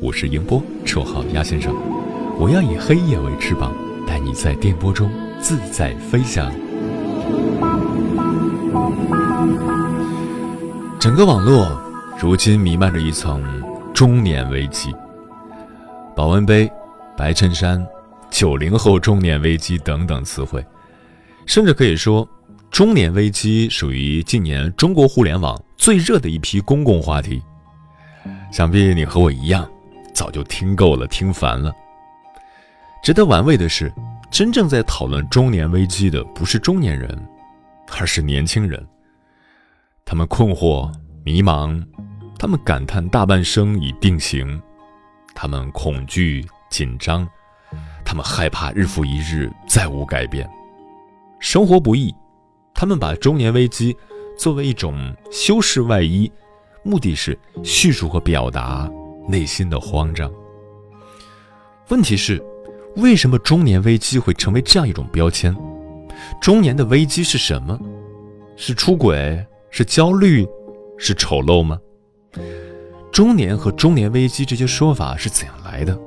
我是英波，绰号鸭先生。我要以黑夜为翅膀，带你在电波中自在飞翔。整个网络如今弥漫着一层中年危机，保温杯、白衬衫、九零后中年危机等等词汇，甚至可以说，中年危机属于近年中国互联网最热的一批公共话题。想必你和我一样。早就听够了，听烦了。值得玩味的是，真正在讨论中年危机的不是中年人，而是年轻人。他们困惑、迷茫，他们感叹大半生已定型，他们恐惧、紧张，他们害怕日复一日再无改变。生活不易，他们把中年危机作为一种修饰外衣，目的是叙述和表达。内心的慌张。问题是，为什么中年危机会成为这样一种标签？中年的危机是什么？是出轨？是焦虑？是丑陋吗？中年和中年危机这些说法是怎样来的？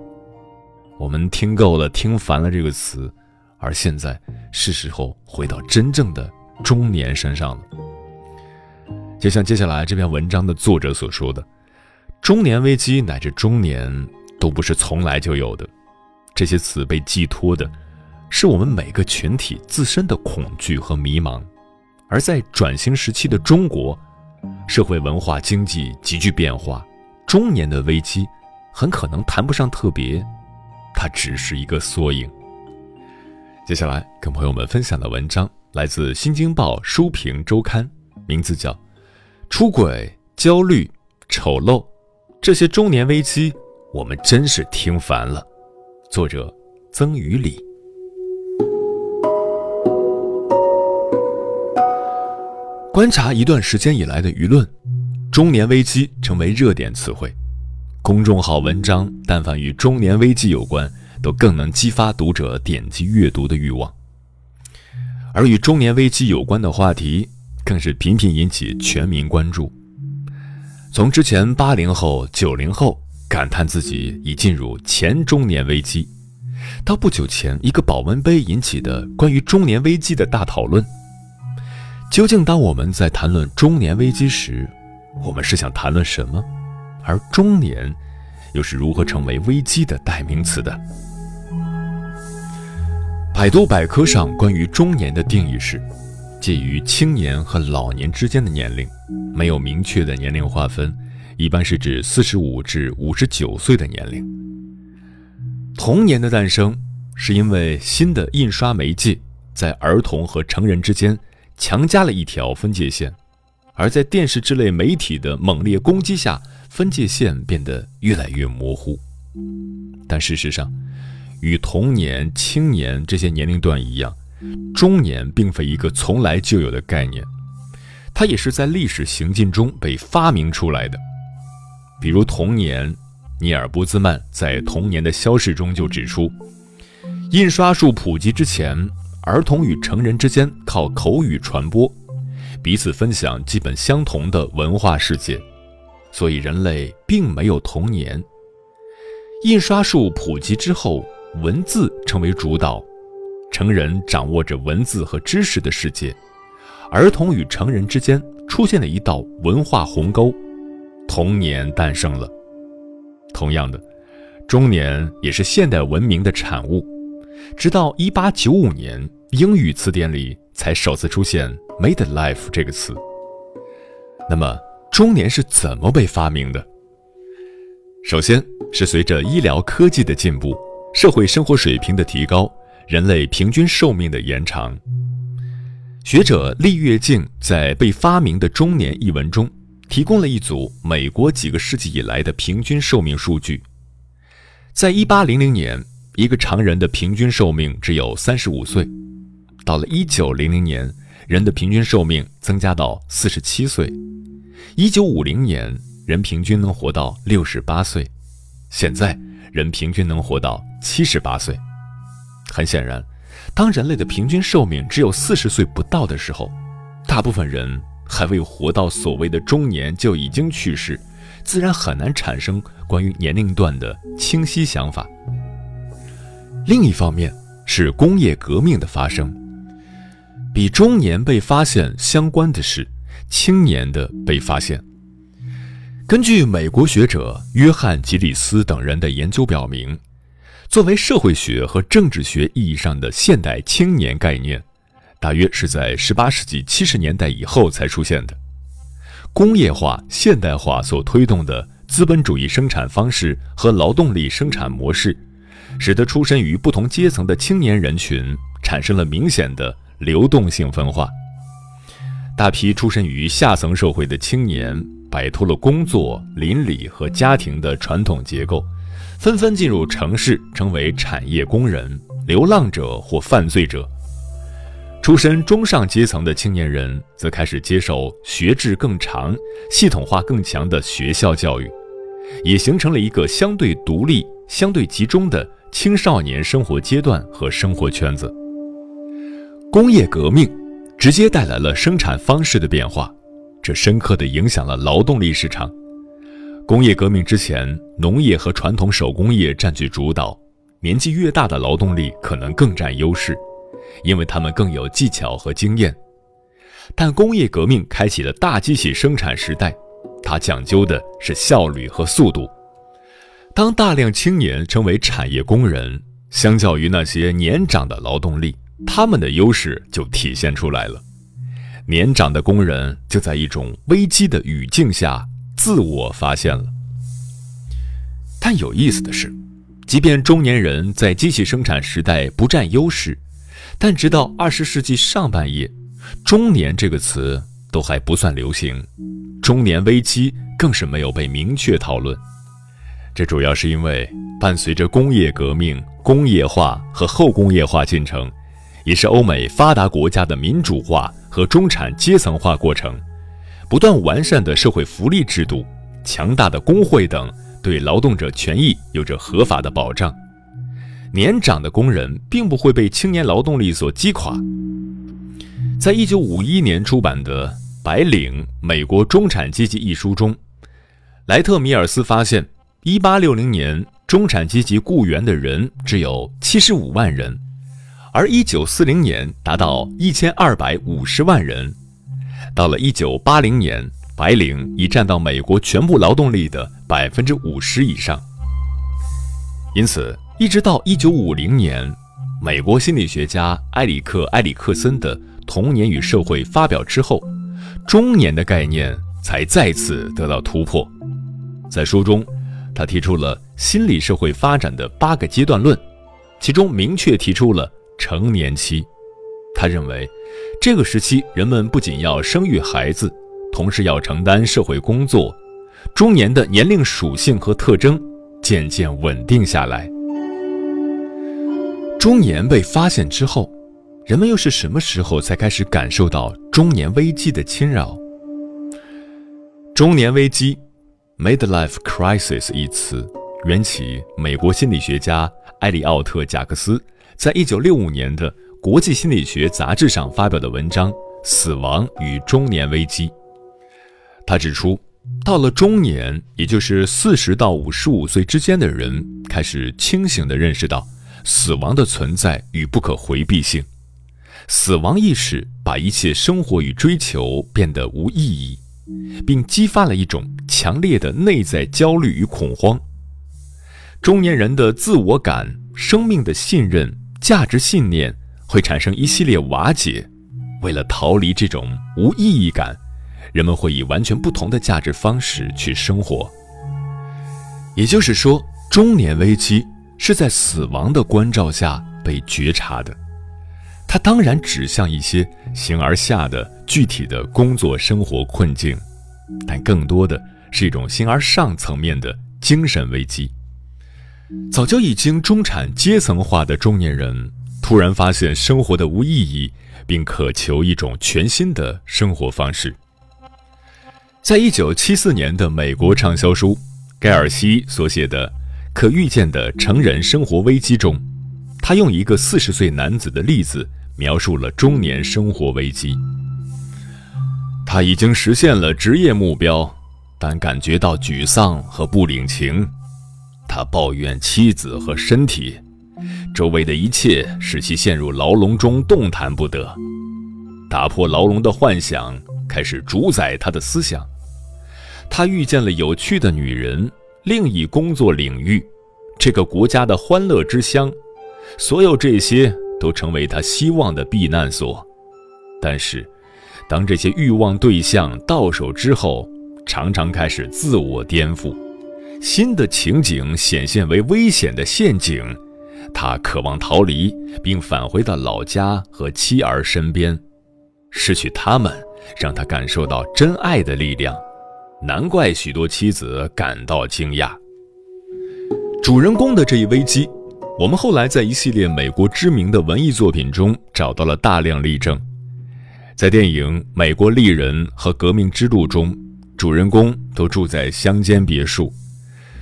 我们听够了、听烦了这个词，而现在是时候回到真正的中年身上了。就像接下来这篇文章的作者所说的。中年危机乃至中年都不是从来就有的，这些词被寄托的，是我们每个群体自身的恐惧和迷茫。而在转型时期的中国，社会文化经济急剧变化，中年的危机很可能谈不上特别，它只是一个缩影。接下来跟朋友们分享的文章来自《新京报书评周刊》，名字叫《出轨焦虑丑陋》。这些中年危机，我们真是听烦了。作者：曾于礼。观察一段时间以来的舆论，中年危机成为热点词汇。公众号文章，但凡与中年危机有关，都更能激发读者点击阅读的欲望。而与中年危机有关的话题，更是频频引起全民关注。从之前八零后、九零后感叹自己已进入前中年危机，到不久前一个保温杯引起的关于中年危机的大讨论，究竟当我们在谈论中年危机时，我们是想谈论什么？而中年又是如何成为危机的代名词的？百度百科上关于中年的定义是。介于青年和老年之间的年龄，没有明确的年龄划分，一般是指四十五至五十九岁的年龄。童年的诞生，是因为新的印刷媒介在儿童和成人之间强加了一条分界线，而在电视之类媒体的猛烈攻击下，分界线变得越来越模糊。但事实上，与童年、青年这些年龄段一样。中年并非一个从来就有的概念，它也是在历史行进中被发明出来的。比如童年，尼尔·波兹曼在《童年的消逝》中就指出，印刷术普及之前，儿童与成人之间靠口语传播，彼此分享基本相同的文化世界，所以人类并没有童年。印刷术普及之后，文字成为主导。成人掌握着文字和知识的世界，儿童与成人之间出现了一道文化鸿沟，童年诞生了。同样的，中年也是现代文明的产物。直到一八九五年，英语词典里才首次出现 “midlife” 这个词。那么，中年是怎么被发明的？首先是随着医疗科技的进步，社会生活水平的提高，人类平均寿命的延长。学者厉跃进在《被发明的中年》一文中，提供了一组美国几个世纪以来的平均寿命数据。在一八零零年，一个常人的平均寿命只有三十五岁；到了一九零零年，人的平均寿命增加到四十七岁；一九五零年，人平均能活到六十八岁；现在，人平均能活到七十八岁。很显然。当人类的平均寿命只有四十岁不到的时候，大部分人还未活到所谓的中年就已经去世，自然很难产生关于年龄段的清晰想法。另一方面是工业革命的发生，比中年被发现相关的是青年的被发现。根据美国学者约翰·吉里斯等人的研究表明。作为社会学和政治学意义上的现代青年概念，大约是在18世纪70年代以后才出现的。工业化现代化所推动的资本主义生产方式和劳动力生产模式，使得出身于不同阶层的青年人群产生了明显的流动性分化。大批出身于下层社会的青年摆脱了工作、邻里和家庭的传统结构。纷纷进入城市，成为产业工人、流浪者或犯罪者。出身中上阶层的青年人则开始接受学制更长、系统化更强的学校教育，也形成了一个相对独立、相对集中的青少年生活阶段和生活圈子。工业革命直接带来了生产方式的变化，这深刻地影响了劳动力市场。工业革命之前，农业和传统手工业占据主导，年纪越大的劳动力可能更占优势，因为他们更有技巧和经验。但工业革命开启了大机器生产时代，它讲究的是效率和速度。当大量青年成为产业工人，相较于那些年长的劳动力，他们的优势就体现出来了。年长的工人就在一种危机的语境下。自我发现了，但有意思的是，即便中年人在机器生产时代不占优势，但直到二十世纪上半叶，“中年”这个词都还不算流行，中年危机更是没有被明确讨论。这主要是因为伴随着工业革命、工业化和后工业化进程，也是欧美发达国家的民主化和中产阶层化过程。不断完善的社会福利制度、强大的工会等，对劳动者权益有着合法的保障。年长的工人并不会被青年劳动力所击垮。在一九五一年出版的《白领：美国中产阶级》一书中，莱特米尔斯发现，一八六零年中产阶级雇员的人只有七十五万人，而一九四零年达到一千二百五十万人。到了一九八零年，白领已占到美国全部劳动力的百分之五十以上。因此，一直到一九五零年，美国心理学家埃里克·埃里克森的《童年与社会》发表之后，中年的概念才再次得到突破。在书中，他提出了心理社会发展的八个阶段论，其中明确提出了成年期。他认为。这个时期，人们不仅要生育孩子，同时要承担社会工作。中年的年龄属性和特征渐渐稳定下来。中年被发现之后，人们又是什么时候才开始感受到中年危机的侵扰？中年危机 （midlife crisis） 一词缘起美国心理学家埃里奥特·贾克斯在一九六五年的。国际心理学杂志上发表的文章《死亡与中年危机》，他指出，到了中年，也就是四十到五十五岁之间的人，开始清醒地认识到死亡的存在与不可回避性。死亡意识把一切生活与追求变得无意义，并激发了一种强烈的内在焦虑与恐慌。中年人的自我感、生命的信任、价值信念会产生一系列瓦解。为了逃离这种无意义感，人们会以完全不同的价值方式去生活。也就是说，中年危机是在死亡的关照下被觉察的。它当然指向一些形而下的具体的工作生活困境，但更多的是一种形而上层面的精神危机。早就已经中产阶层化的中年人，突然发现生活的无意义。并渴求一种全新的生活方式。在一九七四年的美国畅销书《盖尔西所写的《可预见的成人生活危机》中，他用一个四十岁男子的例子描述了中年生活危机。他已经实现了职业目标，但感觉到沮丧和不领情。他抱怨妻子和身体。周围的一切使其陷入牢笼中动弹不得，打破牢笼的幻想开始主宰他的思想。他遇见了有趣的女人，另一工作领域，这个国家的欢乐之乡，所有这些都成为他希望的避难所。但是，当这些欲望对象到手之后，常常开始自我颠覆，新的情景显现为危险的陷阱。他渴望逃离，并返回到老家和妻儿身边。失去他们，让他感受到真爱的力量。难怪许多妻子感到惊讶。主人公的这一危机，我们后来在一系列美国知名的文艺作品中找到了大量例证。在电影《美国丽人》和《革命之路》中，主人公都住在乡间别墅，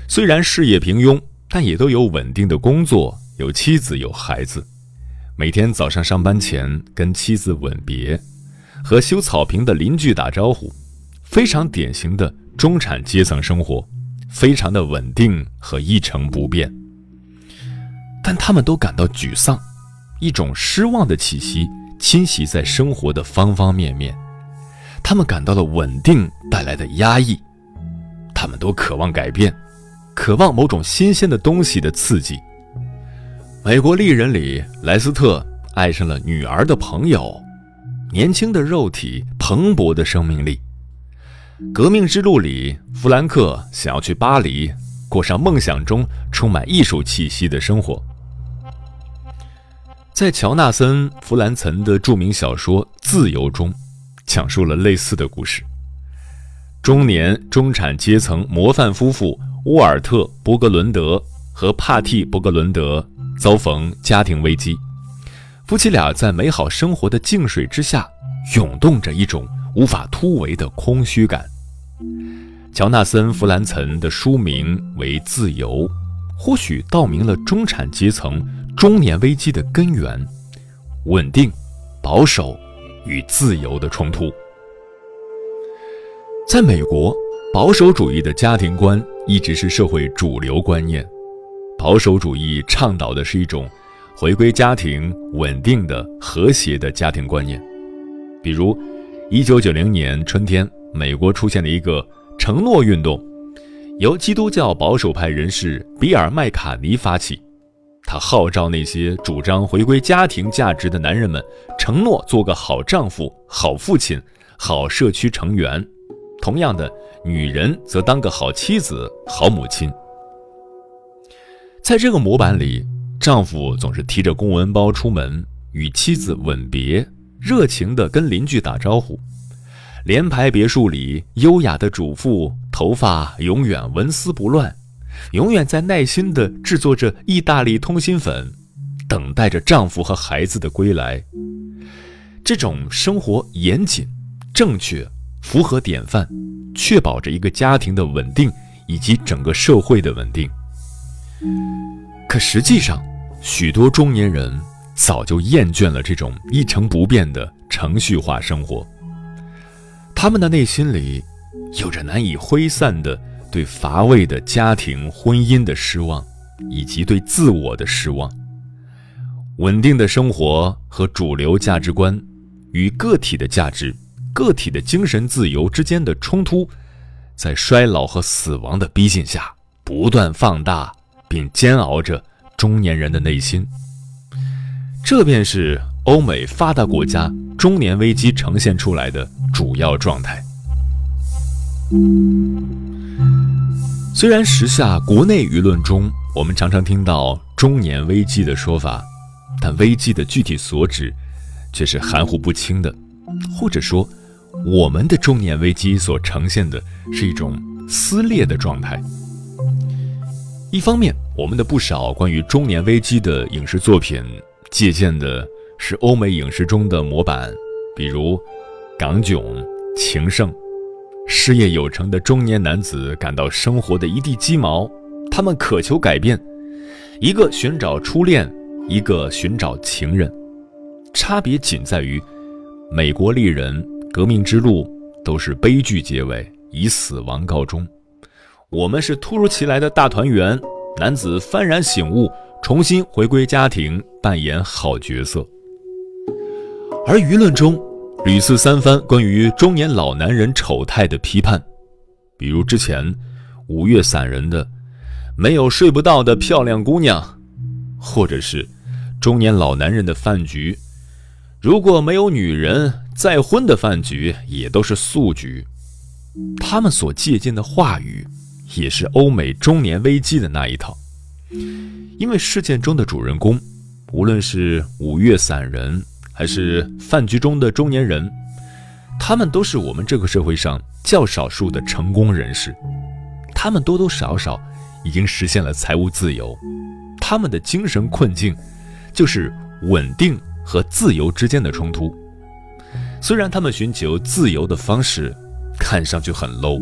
虽然事业平庸，但也都有稳定的工作。有妻子，有孩子，每天早上上班前跟妻子吻别，和修草坪的邻居打招呼，非常典型的中产阶层生活，非常的稳定和一成不变。但他们都感到沮丧，一种失望的气息侵袭在生活的方方面面，他们感到了稳定带来的压抑，他们都渴望改变，渴望某种新鲜的东西的刺激。美国丽人里，莱斯特爱上了女儿的朋友，年轻的肉体，蓬勃的生命力。革命之路里，弗兰克想要去巴黎，过上梦想中充满艺术气息的生活。在乔纳森·弗兰岑的著名小说《自由》中，讲述了类似的故事。中年中产阶层模范夫妇沃尔特·伯格伦德和帕蒂·伯格伦德。遭逢家庭危机，夫妻俩在美好生活的静水之下，涌动着一种无法突围的空虚感。乔纳森·弗兰岑的书名为《自由》，或许道明了中产阶层中年危机的根源：稳定、保守与自由的冲突。在美国，保守主义的家庭观一直是社会主流观念。保守主义倡导的是一种回归家庭、稳定的、和谐的家庭观念。比如，一九九零年春天，美国出现了一个承诺运动，由基督教保守派人士比尔·麦卡尼发起。他号召那些主张回归家庭价值的男人们，承诺做个好丈夫、好父亲、好社区成员；同样的，女人则当个好妻子、好母亲。在这个模板里，丈夫总是提着公文包出门，与妻子吻别，热情地跟邻居打招呼。联排别墅里，优雅的主妇头发永远纹丝不乱，永远在耐心地制作着意大利通心粉，等待着丈夫和孩子的归来。这种生活严谨、正确、符合典范，确保着一个家庭的稳定以及整个社会的稳定。可实际上，许多中年人早就厌倦了这种一成不变的程序化生活。他们的内心里，有着难以挥散的对乏味的家庭、婚姻的失望，以及对自我的失望。稳定的生活和主流价值观，与个体的价值、个体的精神自由之间的冲突，在衰老和死亡的逼近下不断放大。并煎熬着中年人的内心。这便是欧美发达国家中年危机呈现出来的主要状态。虽然时下国内舆论中，我们常常听到“中年危机”的说法，但危机的具体所指却是含糊不清的，或者说，我们的中年危机所呈现的是一种撕裂的状态。一方面，我们的不少关于中年危机的影视作品，借鉴的是欧美影视中的模板，比如《港囧》《情圣》。事业有成的中年男子感到生活的一地鸡毛，他们渴求改变，一个寻找初恋，一个寻找情人，差别仅在于，美国丽人革命之路都是悲剧结尾，以死亡告终，我们是突如其来的大团圆，男子幡然醒悟，重新回归家庭，扮演好角色，而舆论中。屡次三番关于中年老男人丑态的批判，比如之前五月散人的“没有睡不到的漂亮姑娘”，或者是中年老男人的饭局，如果没有女人，再婚的饭局也都是素局。他们所借鉴的话语，也是欧美中年危机的那一套。因为事件中的主人公，无论是五月散人。还是饭局中的中年人，他们都是我们这个社会上较少数的成功人士，他们多多少少已经实现了财务自由，他们的精神困境就是稳定和自由之间的冲突。虽然他们寻求自由的方式看上去很 low，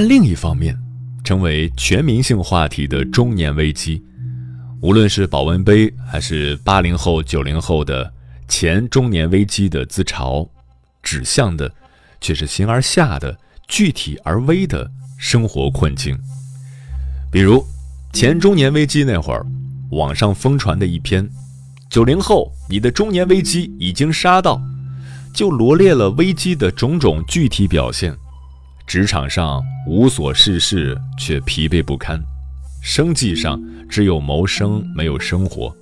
但另一方面，成为全民性话题的中年危机。无论是保温杯，还是八零后、九零后的前中年危机的自嘲，指向的却是形而下的、具体而微的生活困境。比如前中年危机那会儿，网上疯传的一篇“九零后，你的中年危机已经杀到”，就罗列了危机的种种具体表现：职场上无所事事却疲惫不堪。生计上只有谋生没有生活，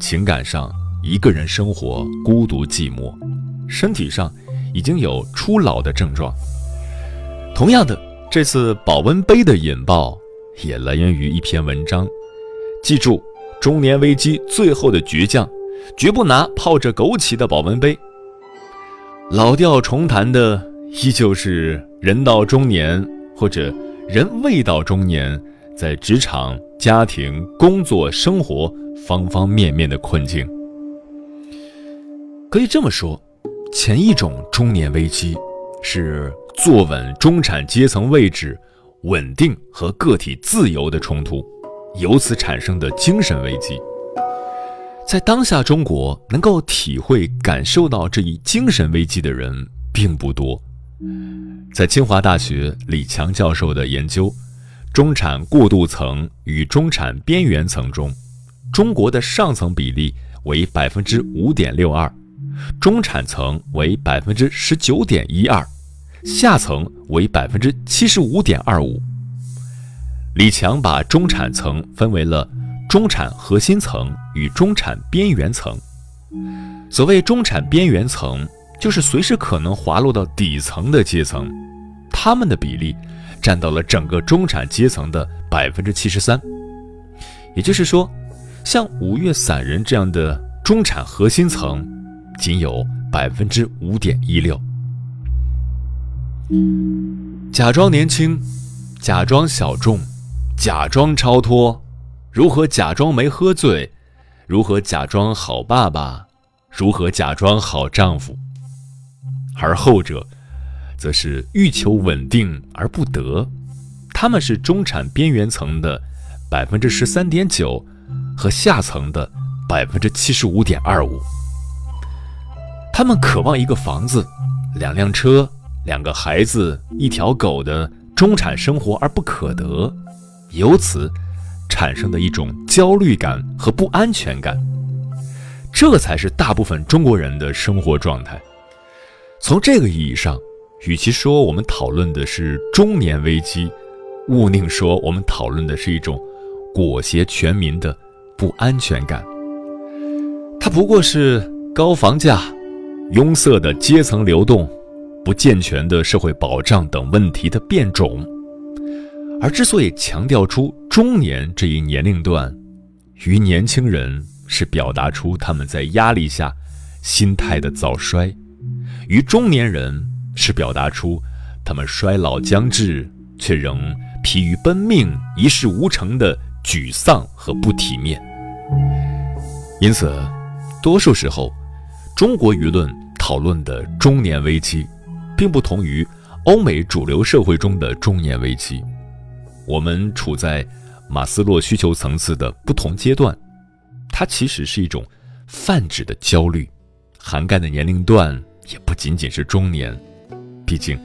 情感上一个人生活孤独寂寞，身体上已经有初老的症状。同样的，这次保温杯的引爆也来源于一篇文章。记住，中年危机最后的倔强，绝不拿泡着枸杞的保温杯。老调重弹的依旧是人到中年或者人未到中年。在职场、家庭、工作、生活方方面面的困境，可以这么说，前一种中年危机是坐稳中产阶层位置、稳定和个体自由的冲突，由此产生的精神危机。在当下中国，能够体会、感受到这一精神危机的人并不多。在清华大学李强教授的研究。中产过渡层与中产边缘层中，中国的上层比例为百分之五点六二，中产层为百分之十九点一二，下层为百分之七十五点二五。李强把中产层分为了中产核心层与中产边缘层。所谓中产边缘层，就是随时可能滑落到底层的阶层，他们的比例。占到了整个中产阶层的百分之七十三，也就是说，像五月散人这样的中产核心层，仅有百分之五点一六。假装年轻，假装小众，假装超脱，如何假装没喝醉？如何假装好爸爸？如何假装好丈夫？而后者。则是欲求稳定而不得，他们是中产边缘层的百分之十三点九，和下层的百分之七十五点二五。他们渴望一个房子、两辆车、两个孩子、一条狗的中产生活而不可得，由此产生的一种焦虑感和不安全感。这才是大部分中国人的生活状态。从这个意义上。与其说我们讨论的是中年危机，勿宁说我们讨论的是一种裹挟全民的不安全感。它不过是高房价、拥塞的阶层流动、不健全的社会保障等问题的变种。而之所以强调出中年这一年龄段，与年轻人是表达出他们在压力下心态的早衰，于中年人是表达出他们衰老将至却仍疲于奔命、一事无成的沮丧和不体面。因此，多数时候，中国舆论讨论的中年危机，并不同于欧美主流社会中的中年危机。我们处在。马斯洛需求层次的不同阶段，它其实是一种泛指的焦虑，涵盖的年龄段也不仅仅是中年。毕竟，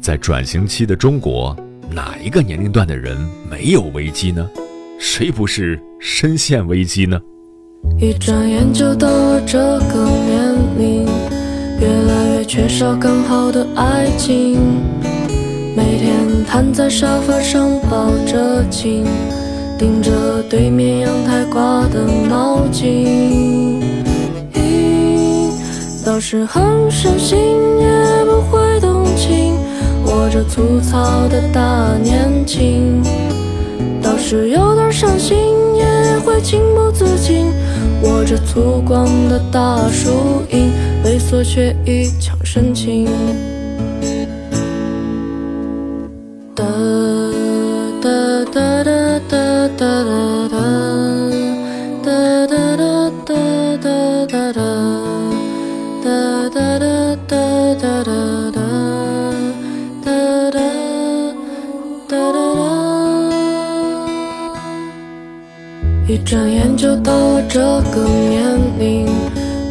在转型期的中国，哪一个年龄段的人没有危机呢？谁不是深陷危机呢？一转眼就到了这个年龄，越来越缺少刚好的爱情。每天瘫在沙发上抱着琴，盯着对面阳台挂的毛巾。倒是很伤心，也不会动情，我这粗糙的大年轻。倒是有点伤心，也会情不自禁，我这粗犷的大树荫，猥琐却一腔深情。到了这个年龄，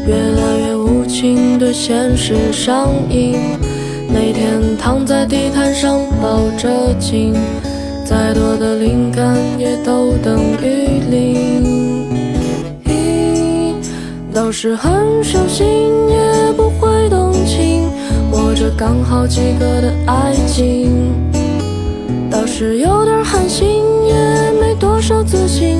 越来越无情对现实上瘾。每天躺在地毯上抱着琴，再多的灵感也都等于零。倒是很伤心，也不会动情，握着刚好及格的爱情。倒是有点寒心，也没多少自信。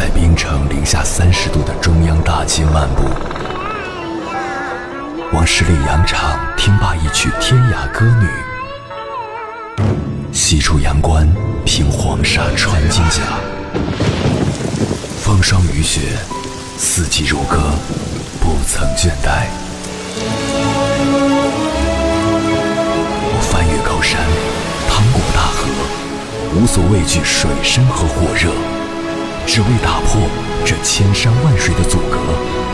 在冰城零下三十度的中央大街漫步，往十里洋场听罢一曲天涯歌女，西出阳关凭黄沙穿金甲，风霜雨雪，四季如歌，不曾倦怠。我翻越高山，趟过大河，无所畏惧水深和火热。只为打破这千山万水的阻隔，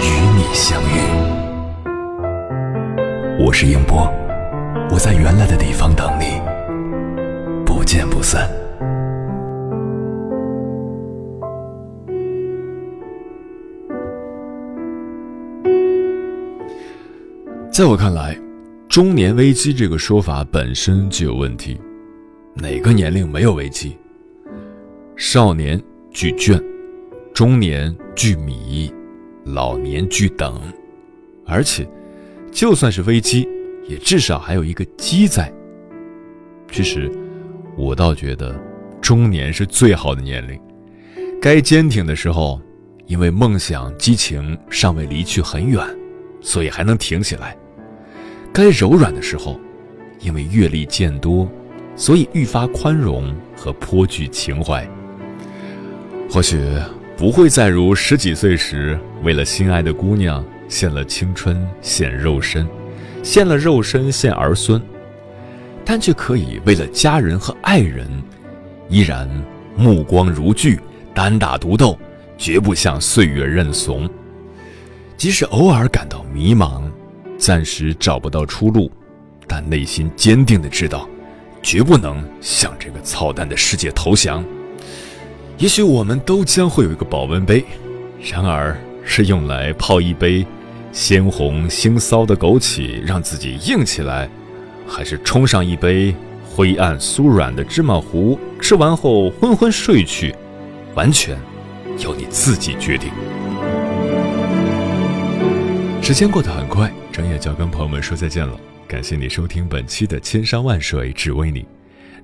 与你相遇。我是英波，我在原来的地方等你，不见不散。在我看来，中年危机这个说法本身就有问题。哪个年龄没有危机？少年。聚卷，中年聚迷，老年聚等，而且，就算是危机，也至少还有一个机在。其实，我倒觉得，中年是最好的年龄。该坚挺的时候，因为梦想激情尚未离去很远，所以还能挺起来；该柔软的时候，因为阅历渐多，所以愈发宽容和颇具情怀。或许不会再如十几岁时，为了心爱的姑娘献了青春、献肉身，献了肉身献儿孙，但却可以为了家人和爱人，依然目光如炬、单打独斗，绝不向岁月认怂。即使偶尔感到迷茫，暂时找不到出路，但内心坚定的知道，绝不能向这个操蛋的世界投降。也许我们都将会有一个保温杯，然而是用来泡一杯鲜红腥臊的枸杞，让自己硬起来，还是冲上一杯灰暗酥软的芝麻糊，吃完后昏昏睡去，完全由你自己决定。时间过得很快，转眼就要跟朋友们说再见了。感谢你收听本期的《千山万水只为你》。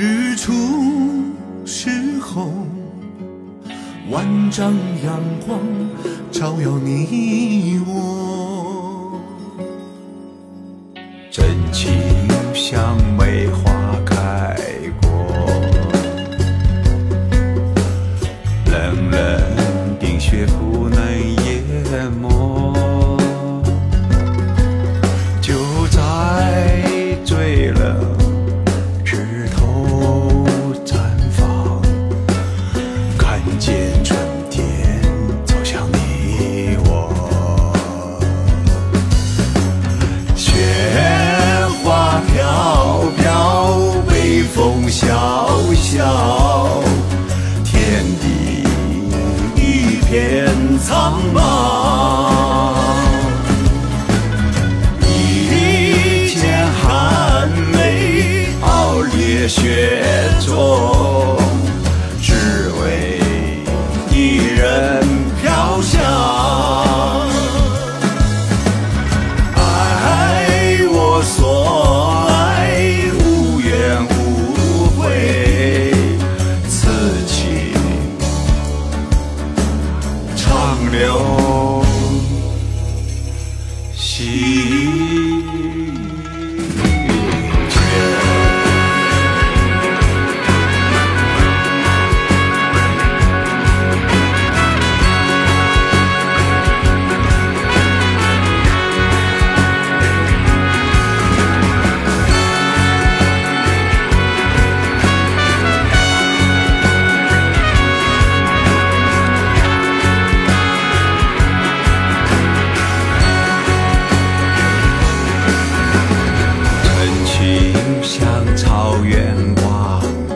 日出时候，万丈阳光照耀你我，真情像梅花像草原光。